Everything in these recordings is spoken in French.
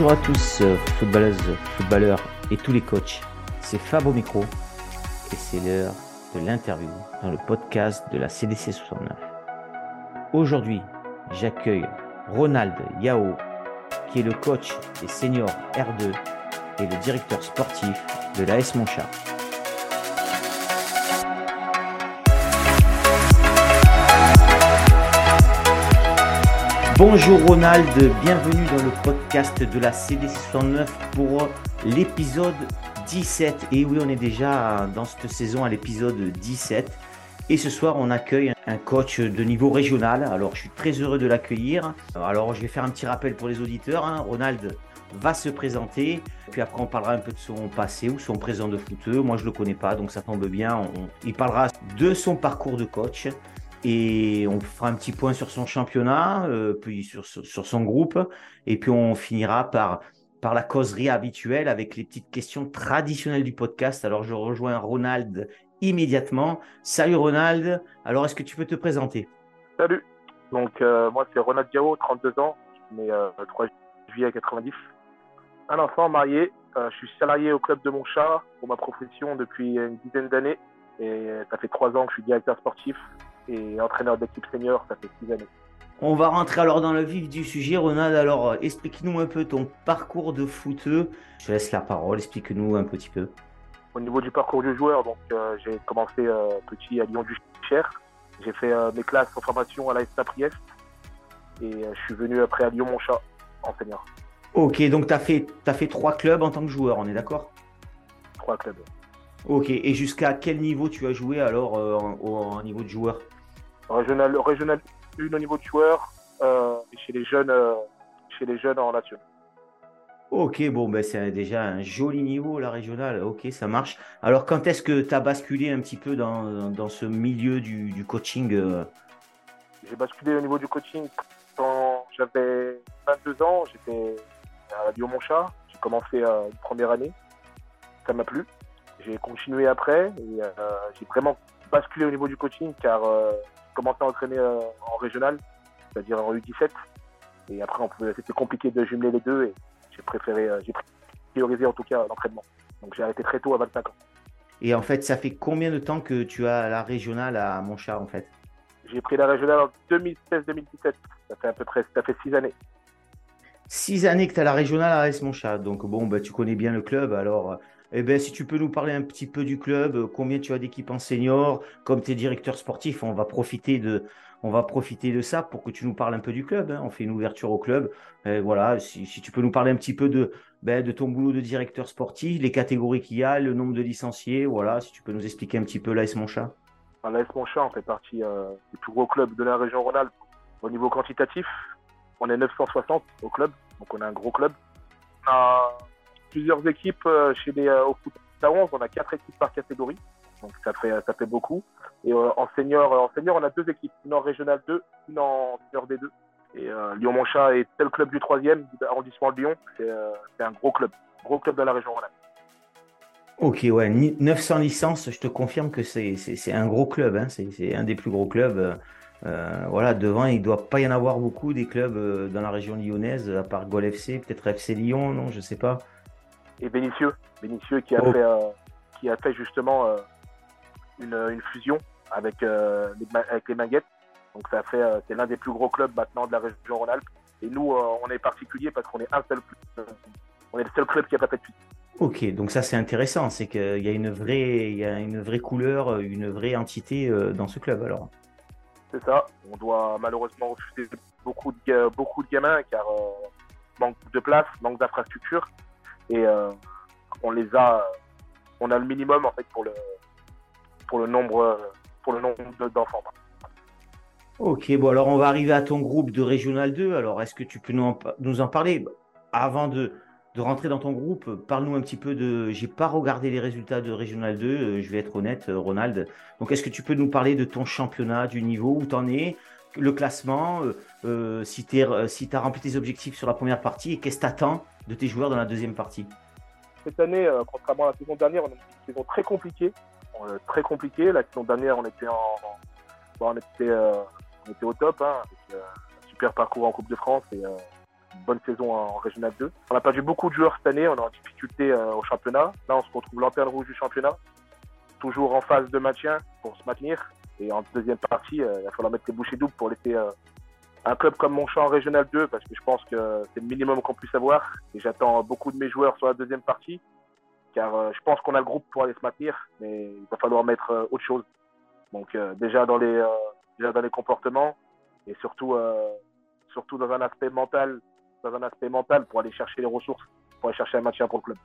Bonjour à tous, euh, footballeuses, footballeurs et tous les coachs. C'est Fab au micro et c'est l'heure de l'interview dans le podcast de la CDC 69. Aujourd'hui, j'accueille Ronald Yao, qui est le coach des seniors R2 et le directeur sportif de l'AS Montchar. Bonjour Ronald, bienvenue dans le podcast de la CDC 69 pour l'épisode 17. Et oui, on est déjà dans cette saison à l'épisode 17. Et ce soir, on accueille un coach de niveau régional. Alors, je suis très heureux de l'accueillir. Alors, je vais faire un petit rappel pour les auditeurs. hein. Ronald va se présenter. Puis après, on parlera un peu de son passé ou son présent de footeux. Moi, je le connais pas, donc ça tombe bien. Il parlera de son parcours de coach. Et on fera un petit point sur son championnat, euh, puis sur, son groupe. Et puis, on finira par, la causerie habituelle avec les petites questions traditionnelles du podcast. Alors, je rejoins Ronald immédiatement. Salut Ronald. Alors, est-ce que tu peux te présenter? Salut. Donc, euh, moi, c'est Ronald Diao, 32 ans. Je suis né euh, le 3 juillet 90. Un enfant marié. Je suis salarié au club de Montchat pour ma profession depuis une dizaine d'années. Et ça fait trois ans que je suis directeur sportif et entraîneur d'équipe senior. Ça fait six années. On va rentrer alors dans le vif du sujet. Ronald, alors, euh, explique-nous un peu ton parcours de footeux. Je te laisse la parole. Explique-nous un petit peu. Au niveau du parcours du joueur, donc euh, j'ai commencé euh, petit à Lyon du Cher. J'ai fait euh, mes classes en formation à la Priest. Et je suis venu après à Lyon Montchat en senior. Ok, donc tu as fait, t'as fait trois clubs en tant que joueur, on est d'accord? Trois clubs. Ok, et jusqu'à quel niveau tu as joué alors en, au- en niveau de joueur? Régional, régional 1 au niveau de joueur euh, et chez les jeunes, euh, chez les jeunes en nation. Ok, bon, ben c'est déjà un joli niveau, la régionale. Ok, ça marche. Alors, quand est-ce que tu as basculé un petit peu dans, dans ce milieu du, du coaching euh, J'ai basculé au niveau du coaching quand j'avais 22 ans. J'étais à Lyon Montchat. J'ai commencé euh, une première année. Ça m'a plu. J'ai continué après et j'ai vraiment basculé au niveau du coaching car commencé à entraîner euh, en régional, c'est-à-dire en U17. Et après, c'était compliqué de jumeler les deux et j'ai préféré, euh, j'ai priorisé en tout cas l'entraînement. Donc j'ai arrêté très tôt à 25 ans. Et en fait, ça fait combien de temps que tu as la régionale à Montchar, en fait? J'ai pris la régionale en 2016-2017. Ça fait à peu près, ça fait six années. Six années que tu as la régionale à AS Montchat. Donc, bon, ben, tu connais bien le club. Alors, eh ben, si tu peux nous parler un petit peu du club, euh, combien tu as d'équipes en senior, comme tu es directeur sportif, on va profiter de, on va profiter de ça pour que tu nous parles un peu du club. hein. On fait une ouverture au club. Voilà, si, tu peux nous parler un petit peu de, ben, de ton boulot de directeur sportif, les catégories qu'il y a, le nombre de licenciés, voilà, si tu peux nous expliquer un petit peu l'AS Montchat. L'AS Montchat, on fait partie euh, des plus gros clubs de la région Rhône-Alpes. Au niveau quantitatif, on est 960 au club, donc on est un gros club. On a plusieurs équipes euh, chez les, euh, au foot à 11, on a quatre équipes par catégorie, donc ça fait, ça fait beaucoup. Et euh, en, senior, en senior, on a deux équipes, une en régional 2, une en senior D2. Et Lyon-Montchat est le club du troisième arrondissement de Lyon, c'est un gros club, gros club de la région. Ok, ouais, ni- 900 licences, je te confirme que c'est un gros club, hein, c'est un des plus gros clubs. voilà, devant, il ne doit pas y en avoir beaucoup des clubs dans la région lyonnaise, à part Gol FC, peut-être FC Lyon, non, je sais pas. Et Vénitieux, Vénitieux qui a Oh. fait euh, qui a fait justement euh, une, une fusion avec euh, les, avec les Manguettes. Donc ça fait c'est l'un des plus gros clubs maintenant de la région Rhône-Alpes. Et nous on est particulier parce qu'on est un seul club, on est le seul club qui a pas fait de fusion. Ok, donc ça c'est intéressant, c'est qu'il y a une vraie, il y a une vraie couleur, une vraie entité dans ce club alors. C'est ça. On doit malheureusement refuser beaucoup de beaucoup de gamins car euh, manque de place, manque d'infrastructures et euh, on les a on a le minimum en fait pour le pour le nombre euh, pour le nombre de- d'enfants. Ok, bon alors on va arriver à ton groupe de Régional 2. Alors est-ce que tu peux nous en, parler? Avant de, de rentrer dans ton groupe? Parle-nous un petit peu de. J'ai pas regardé les résultats de Régional 2, euh, je vais être honnête, euh, Ronald. Donc est-ce que tu peux nous parler de ton championnat, du niveau où tu en es, le classement, euh, euh, si tu si as rempli tes objectifs sur la première partie et qu'est-ce que tu attends de tes joueurs dans la deuxième partie? Cette année, euh, contrairement à la saison dernière, on a une saison très compliquée. Euh, très compliquée. La saison dernière, on était en euh, au top, hein, avec un super parcours en Coupe de France et, une bonne saison en Régional 2. On a perdu beaucoup de joueurs cette année, on est en difficulté au championnat. Là, on se retrouve lanterne rouge du championnat, toujours en phase de maintien pour se maintenir. Et en deuxième partie, il va falloir mettre les bouchées doubles pour laisser un club comme Montchamp en Régional 2 parce que je pense que c'est le minimum qu'on puisse avoir. Et j'attends beaucoup de mes joueurs sur la deuxième partie car euh, je pense qu'on a le groupe pour aller se maintenir, mais il va falloir mettre euh, autre chose. Donc euh, déjà dans les déjà dans les comportements et surtout surtout dans un aspect mental, dans un aspect mental pour aller chercher les ressources, pour aller chercher un maintien pour le club.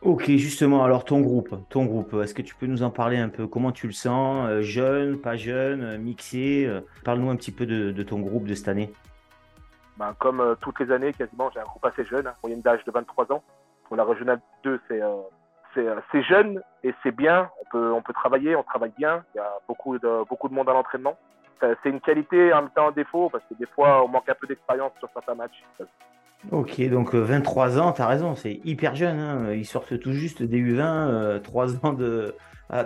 Ok, justement, alors ton groupe, ton groupe, est-ce que tu peux nous en parler un peu? Comment tu le sens? Jeune, pas jeune, mixé Parle-nous un petit peu de, ton groupe de cette année. Ben, comme toutes les années, quasiment, j'ai un groupe assez jeune, hein, moyenne d'âge de 23 ans. Pour la régionale 2, euh, euh, c'est jeune et c'est bien. On peut, on peut travailler, on travaille bien. Il y a beaucoup de, beaucoup de monde à l'entraînement. Euh, c'est une qualité en même temps un défaut parce que des fois, on manque un peu d'expérience sur certains matchs. Ok, donc 23 ans, tu as raison, c'est hyper jeune. Hein. Ils sortent tout juste des U20, 3 ans de,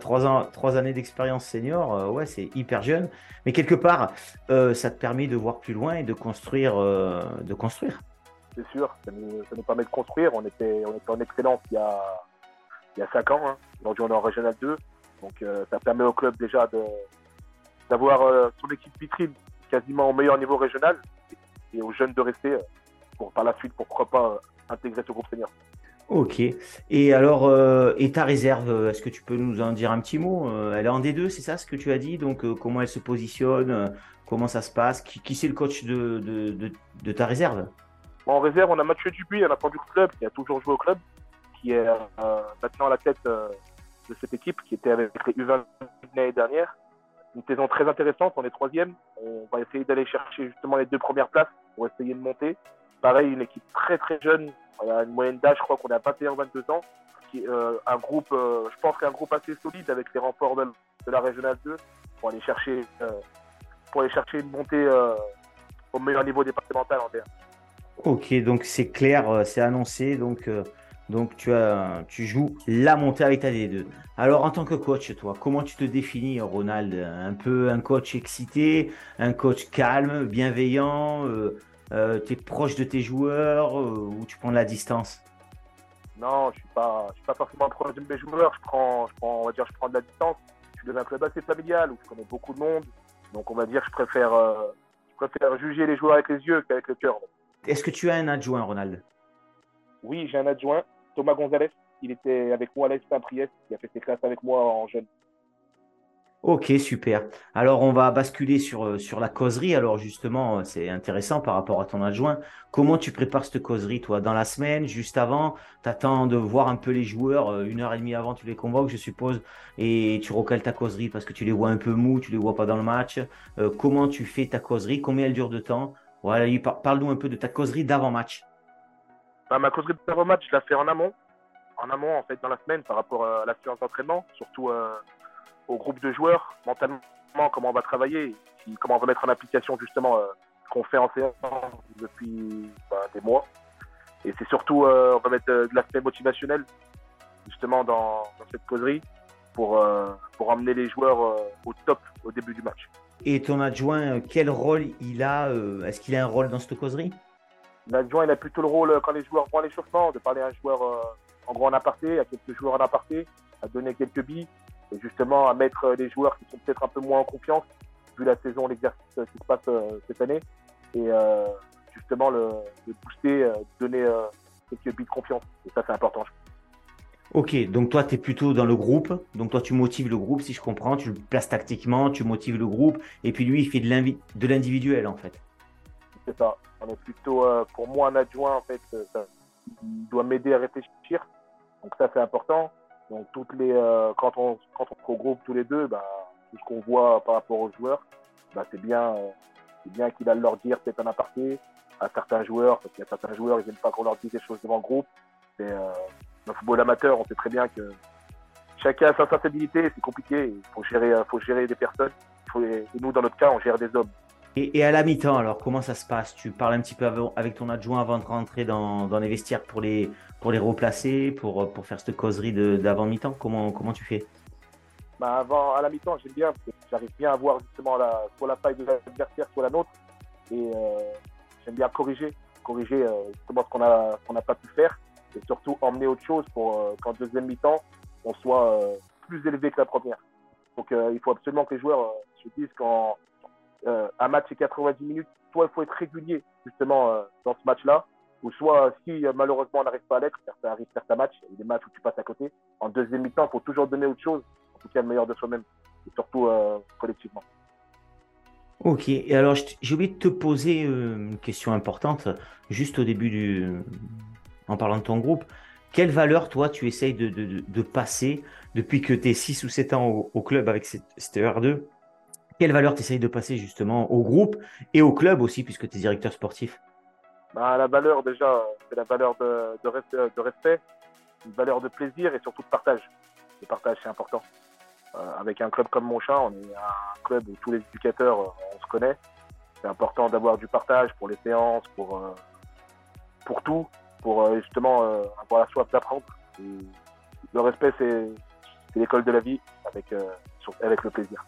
3, ans, 3 années d'expérience senior, ouais, c'est hyper jeune. Mais quelque part, ça te permet de voir plus loin et de construire. de construire c'est sûr. Ça nous, permet de construire. On était, on était en excellence il y a, il y a 5 ans. Hein. Aujourd'hui, on est en Régional 2. Donc, euh, ça permet au club déjà de, d'avoir euh, son équipe vitrine quasiment au meilleur niveau régional et aux jeunes de rester euh, pour, par la suite, pourquoi pas intégrer ce groupe senior. Ok. Et alors, et ta réserve, est-ce que tu peux nous en dire un petit mot Elle est en D2, c'est ça ce que tu as dit? Donc, comment elle se positionne Comment ça se passe? Qui, qui c'est le coach de, de, de, de ta réserve? En réserve, on a Mathieu Dubuis, un enfant du club, qui a toujours joué au club, qui est euh, maintenant à la tête euh, de cette équipe, qui était avec les U20 l'année dernière. Une saison très intéressante, on est troisième. On va essayer d'aller chercher justement les deux premières places pour essayer de monter. Pareil, une équipe très très jeune, a une moyenne d'âge, je crois qu'on est à 21-22 ans. Qui, euh, un groupe, je pense qu'un groupe assez solide avec les renforts de, la Régionale 2 pour aller chercher, pour aller chercher une montée au meilleur niveau départemental en terre. Ok, donc c'est clair, euh, c'est annoncé. Donc, euh, donc tu, as, tu joues la montée avec ta D2. Alors en tant que coach, toi, comment tu te définis, Ronald? Un peu un coach excité, un coach calme, bienveillant euh, Tu es proche de tes joueurs ou tu prends de la distance Non, je ne suis, pas, suis pas forcément proche de mes joueurs. Je prends, je prends, on va dire, je prends de la distance. Je suis dans un club assez familial où je connais beaucoup de monde. Donc on va dire, je préfère, je préfère juger les joueurs avec les yeux qu'avec le cœur. Est-ce que tu as un adjoint, Ronald? Oui, j'ai un adjoint, Thomas Gonzalez. Il était avec moi à Saint-Priest, il a fait ses classes avec moi en jeune. Ok, super. Alors, on va basculer sur, euh, sur la causerie. Alors, justement, euh, c'est intéressant par rapport à ton adjoint. Comment tu prépares cette causerie, toi? Dans la semaine, juste avant? Tu attends de voir un peu les joueurs. Euh, une heure et demie avant, tu les convoques, je suppose. Et tu recales ta causerie parce que tu les vois un peu mous, tu les vois pas dans le match. comment tu fais ta causerie? Combien elle dure de temps? Voilà, parle-nous un peu de ta causerie d'avant-match. Bah, ma causerie d'avant-match, je la fais en amont. En amont, en fait, dans la semaine, par rapport à la séance d'entraînement, surtout euh, au groupe de joueurs, mentalement, comment on va travailler, comment on va mettre en application justement euh, ce qu'on fait en séance depuis bah, des mois. Et c'est surtout, euh, on va mettre de, l'aspect motivationnel justement dans, dans, cette causerie pour, pour emmener les joueurs au top au début du match. Et ton adjoint, euh, quel rôle il a euh, Est-ce qu'il a un rôle dans cette causerie? L'adjoint, il a plutôt le rôle euh, quand les joueurs vont à l'échauffement, de parler à un joueur en gros en aparté, à quelques joueurs en aparté, à donner quelques billes, et justement à mettre les joueurs qui sont peut-être un peu moins en confiance, vu la saison, l'exercice qui se passe cette année, et justement le, booster, donner quelques billes de confiance. Et ça, c'est important, Ok, donc toi, tu es plutôt dans le groupe. Donc toi, tu motives le groupe, si je comprends. Tu le places tactiquement, tu motives le groupe. Et puis lui, il fait de l'individuel, en fait. C'est ça. On est plutôt, euh, pour moi, un adjoint, en fait, euh, il doit m'aider à réfléchir. Donc ça, c'est important. Donc toutes les, euh, quand, on, quand on regroupe tous les deux, bah, tout ce qu'on voit par rapport aux joueurs, bah, c'est bien, c'est bien qu'il a leur dire peut-être un aparté à certains joueurs, parce qu'il y a certains joueurs, ils n'aiment pas qu'on leur dise des choses devant le groupe. C'est le football amateur, on sait très bien que chacun a sa sensibilité, c'est compliqué. Il faut gérer, faut gérer des personnes. et nous, dans notre cas, on gère des hommes. Et, à la mi-temps, alors, comment ça se passe? Tu parles un petit peu avec ton adjoint avant de rentrer dans, les vestiaires pour les, pour les replacer, pour, pour faire cette causerie d'avant mi-temps comment, comment tu fais? Bah avant, À la mi-temps, j'aime bien, j'arrive bien à voir justement soit la faille de l'adversaire, soit la nôtre. Et euh, j'aime bien corriger, corriger justement ce qu'on n'a pas pu faire et surtout emmener autre chose pour qu'en deuxième mi-temps, on soit plus élevé que la première. Donc il faut absolument que les joueurs se disent qu'un match est 90 minutes, soit il faut être régulier justement dans ce match-là, ou soit si malheureusement on n'arrive pas à l'être, ça arrive certains matchs, il y a des matchs où tu passes à côté, en deuxième mi-temps, il faut toujours donner autre chose, en tout cas le meilleur de soi-même, et surtout collectivement. Ok, et alors j'ai oublié de te poser euh, une question importante, juste au début du. En parlant de ton groupe. Quelle valeur, toi, tu essayes de, passer depuis que tu es 6 ou 7 ans au, club avec cette, R2 Quelle valeur tu essayes de passer justement au groupe et au club aussi, puisque tu es directeur sportif? Bah, La valeur, déjà, c'est la valeur de, respect, une valeur de plaisir et surtout de partage. Le partage, c'est important. Euh, avec un club comme Monchat, on est un club où tous les éducateurs, euh, on se connaît. C'est important d'avoir du partage pour les séances, pour, euh, pour tout, pour justement avoir la soif d'apprendre. Le respect, c'est l'école de la vie avec, avec le plaisir.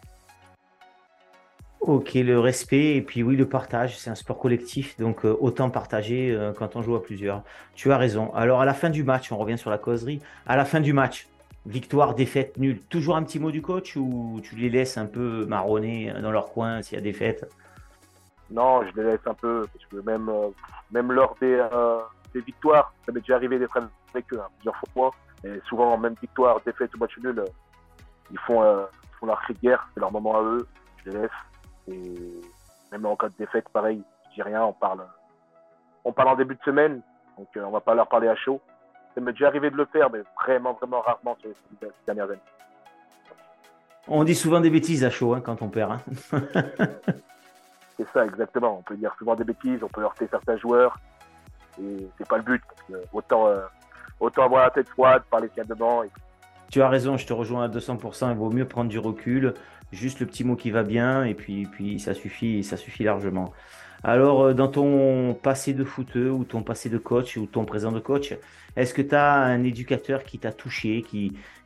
Ok, le respect et puis oui, le partage, c'est un sport collectif, donc autant partager quand on joue à plusieurs. Tu as raison. Alors à la fin du match, on revient sur la causerie, à la fin du match, Victoire, défaite, nulle. Toujours un petit mot du coach ou tu les laisses un peu marronner dans leur coin s'il y a défaite? Non, je les laisse un peu parce que même, euh, même lors des, euh, des victoires, ça m'est déjà arrivé d'être avec eux hein, plusieurs fois. Et souvent, même victoire, défaite ou match nul, euh, ils font, font leur guerre, c'est leur moment à eux. Je les laisse. Et même en cas de défaite, pareil, je dis rien, on parle, on parle en début de semaine, donc on va pas leur parler à chaud. Ça m'est déjà arrivé de le faire, mais vraiment, vraiment rarement sur les dernières années. On dit souvent des bêtises à chaud hein, quand on perd. Hein. c'est ça, exactement. On peut dire souvent des bêtises, on peut heurter certains joueurs. Et c'est pas le but. autant, euh, autant avoir la tête froide, parler calmement. Et... Tu as raison, je te rejoins à 200%. Il vaut mieux prendre du recul, juste le petit mot qui va bien, et puis, puis ça suffit, ça suffit largement. Alors, euh, dans ton passé de footeux ou ton passé de coach ou ton présent de coach, est-ce que tu as un éducateur qui t'a touché,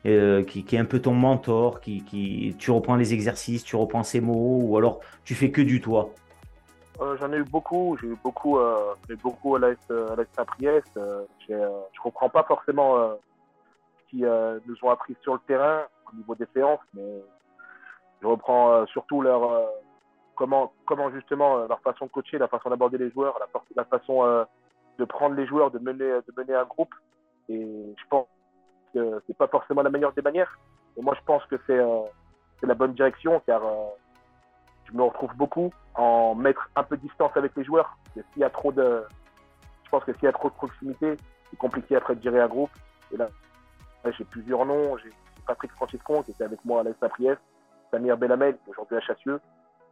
euh, qui, qui, est un peu ton mentor, qui, qui, tu reprends les exercices, tu reprends ses mots, ou alors tu fais que du toi? Euh, J'en ai eu beaucoup, j'ai eu beaucoup, beaucoup à l'AS Saint-Priest. je ne comprends pas forcément ce qu'ils nous ont appris sur le terrain au niveau des séances, mais je reprends surtout leur comment, comment justement leur façon de coacher, la façon d'aborder les joueurs, la, façon de prendre les joueurs, de mener, de mener un groupe. Et je pense que c'est pas forcément la meilleure des manières. Et moi, je pense que c'est euh, la bonne direction, car euh, je me retrouve beaucoup en mettre un peu de distance avec les joueurs. S'il y a trop de, je pense que s'il y a trop de proximité, c'est compliqué après de gérer un groupe. J'ai plusieurs noms. J'ai Patrick Franciscon qui était avec moi à l'Est Priest, Samir Bellamel, aujourd'hui à Chassieux,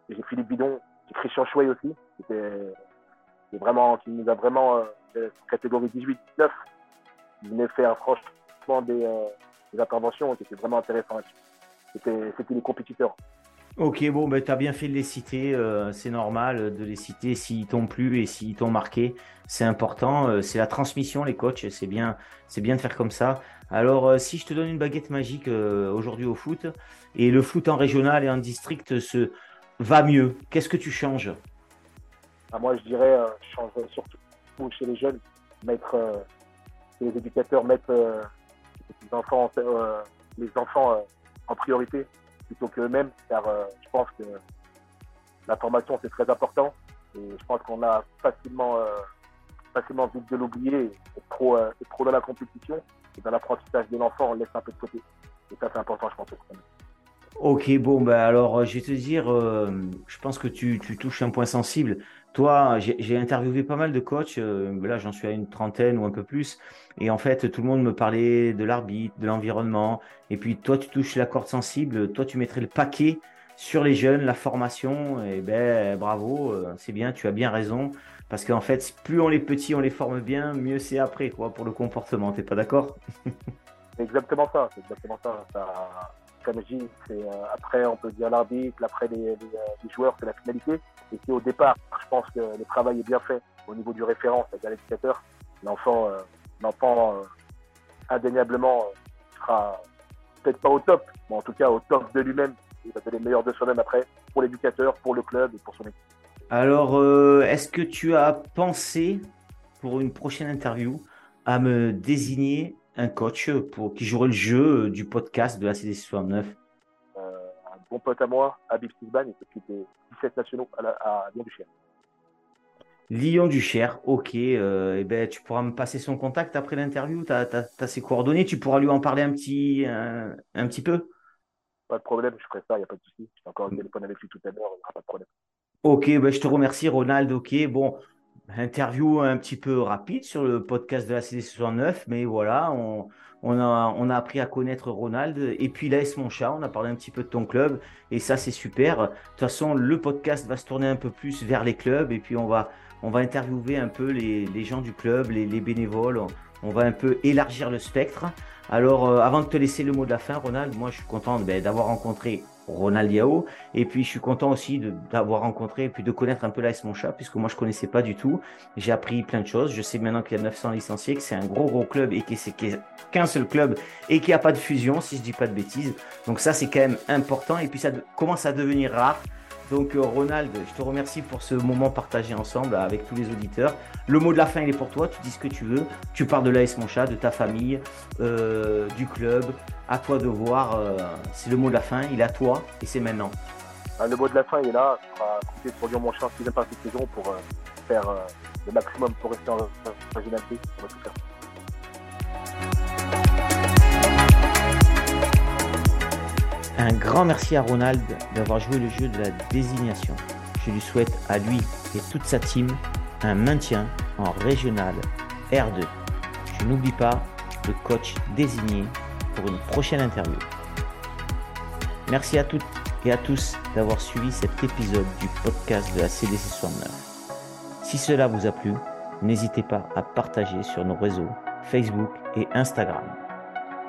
j'ai Philippe Bidon, j'ai Christian Chouet aussi, qui, vraiment, qui nous a vraiment, euh, catégorie 18-19, il venait faire franchement des, euh, des interventions qui étaient vraiment intéressantes. C'était les compétiteurs. Ok, bon, ben, tu as bien fait de les citer. Euh, c'est normal de les citer s'ils t'ont plu et s'ils t'ont marqué. C'est important. Euh, c'est la transmission, les coachs. C'est bien, bien de faire comme ça. Alors, si je te donne une baguette magique aujourd'hui au foot, et le foot en régional et en district se va mieux, qu'est-ce que tu changes? Ah, moi, je dirais, euh, change surtout chez les jeunes, mettre euh, les éducateurs euh, enfants, les enfants en priorité plutôt qu'eux-mêmes, car je pense que la formation c'est très important et je pense qu'on a facilement, facilement vite de l'oublier trop, trop dans la compétition et dans l'apprentissage de l'enfant on laisse un peu de côté. Et ça c'est important, je pense. Ok, bon, ben alors je vais te dire, je pense que tu, tu, touches un point sensible. Toi, j'ai interviewé pas mal de coachs, euh, là j'en suis à une trentaine ou un peu plus, et en fait tout le monde me parlait de l'arbitre, de l'environnement, et puis toi tu touches la corde sensible, toi tu mettrais le paquet sur les jeunes, la formation, et ben bravo, euh, c'est bien, tu as bien raison, parce qu'en fait plus on les petits, on les forme bien, mieux c'est après quoi pour le comportement, t'es pas d'accord? C'est exactement ça, c'est exactement ça. Comme dis, euh, après on peut dire l'arbitre, après les, les joueurs, c'est la finalité. Et si au départ, je pense que le travail est bien fait au niveau du référent, c'est-à-dire l'éducateur, l'enfant, euh, l'enfant euh, indéniablement euh, sera peut-être pas au top, mais en tout cas au top de lui-même. Il va donner le meilleur de soi-même après pour l'éducateur, pour le club et pour son équipe. Alors, euh, est-ce que tu as pensé pour une prochaine interview à me désigner un coach pour qui jouerait le jeu du podcast de la CD 69 euh, Un bon pote à moi, Habib Sisban, il s'occupe des 17 nationaux à, à Lyon-du-Cher. Lyon-du-Cher, ok. Euh, eh ben, tu pourras me passer son contact après l'interview. Tu as, ses coordonnées. Tu pourras lui en parler un petit, un, un petit peu? Pas de problème, je ferai ça, il n'y a pas de souci. J'ai encore un téléphone avec lui tout à l'heure, il n'y aura pas de problème. Ok, ben je te remercie, Ronald. Ok, bon, interview un petit peu rapide sur le podcast de la CD69, mais voilà, on, a, appris à connaître Ronald. Et puis l'AS Mon Chat, on a parlé un petit peu de ton club, et ça, c'est super. De toute façon, le podcast va se tourner un peu plus vers les clubs, et puis on va, interviewer un peu les, gens du club, les, les bénévoles. On, va un peu élargir le spectre. Alors, euh, avant de te laisser le mot de la fin, Ronald, moi, je suis content ben, d'avoir rencontré Ronald Yao. Et puis, je suis content aussi d'avoir rencontré et puis de connaître un peu l'AS Mon Chat, puisque moi, je connaissais pas du tout. J'ai appris plein de choses. Je sais maintenant qu'il y a 900 licenciés, que c'est un gros, gros club et que c'est qu'un seul club et qu'il n'y a pas de fusion, si je dis pas de bêtises. Donc, ça, c'est quand même important. Et puis, ça commence à devenir rare. Donc euh, Ronald, je te remercie pour ce moment partagé ensemble avec tous les auditeurs. Le mot de la fin, il est pour toi. Tu dis ce que tu veux. Tu parles de l'AS Mon Chat, de ta famille, euh, du club, à toi de voir. Euh, c'est le mot de la fin, il est à toi et c'est maintenant. Ah, le mot de la fin il est là. On va compter sur Lyon Monchat si pas cette saison pour euh, faire euh, le maximum pour rester en régionalité. On va tout faire. Un grand merci à Ronald d'avoir joué le jeu de la désignation. Je lui souhaite à lui et toute sa team un maintien en régional R2. Je n'oublie pas le coach désigné une prochaine interview. Merci à toutes et à tous d'avoir suivi cet épisode du podcast de la CDC 69. Si cela vous a plu, n'hésitez pas à partager sur nos réseaux Facebook et Instagram.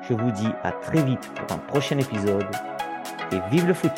Je vous dis à très vite pour un prochain épisode et vive le foot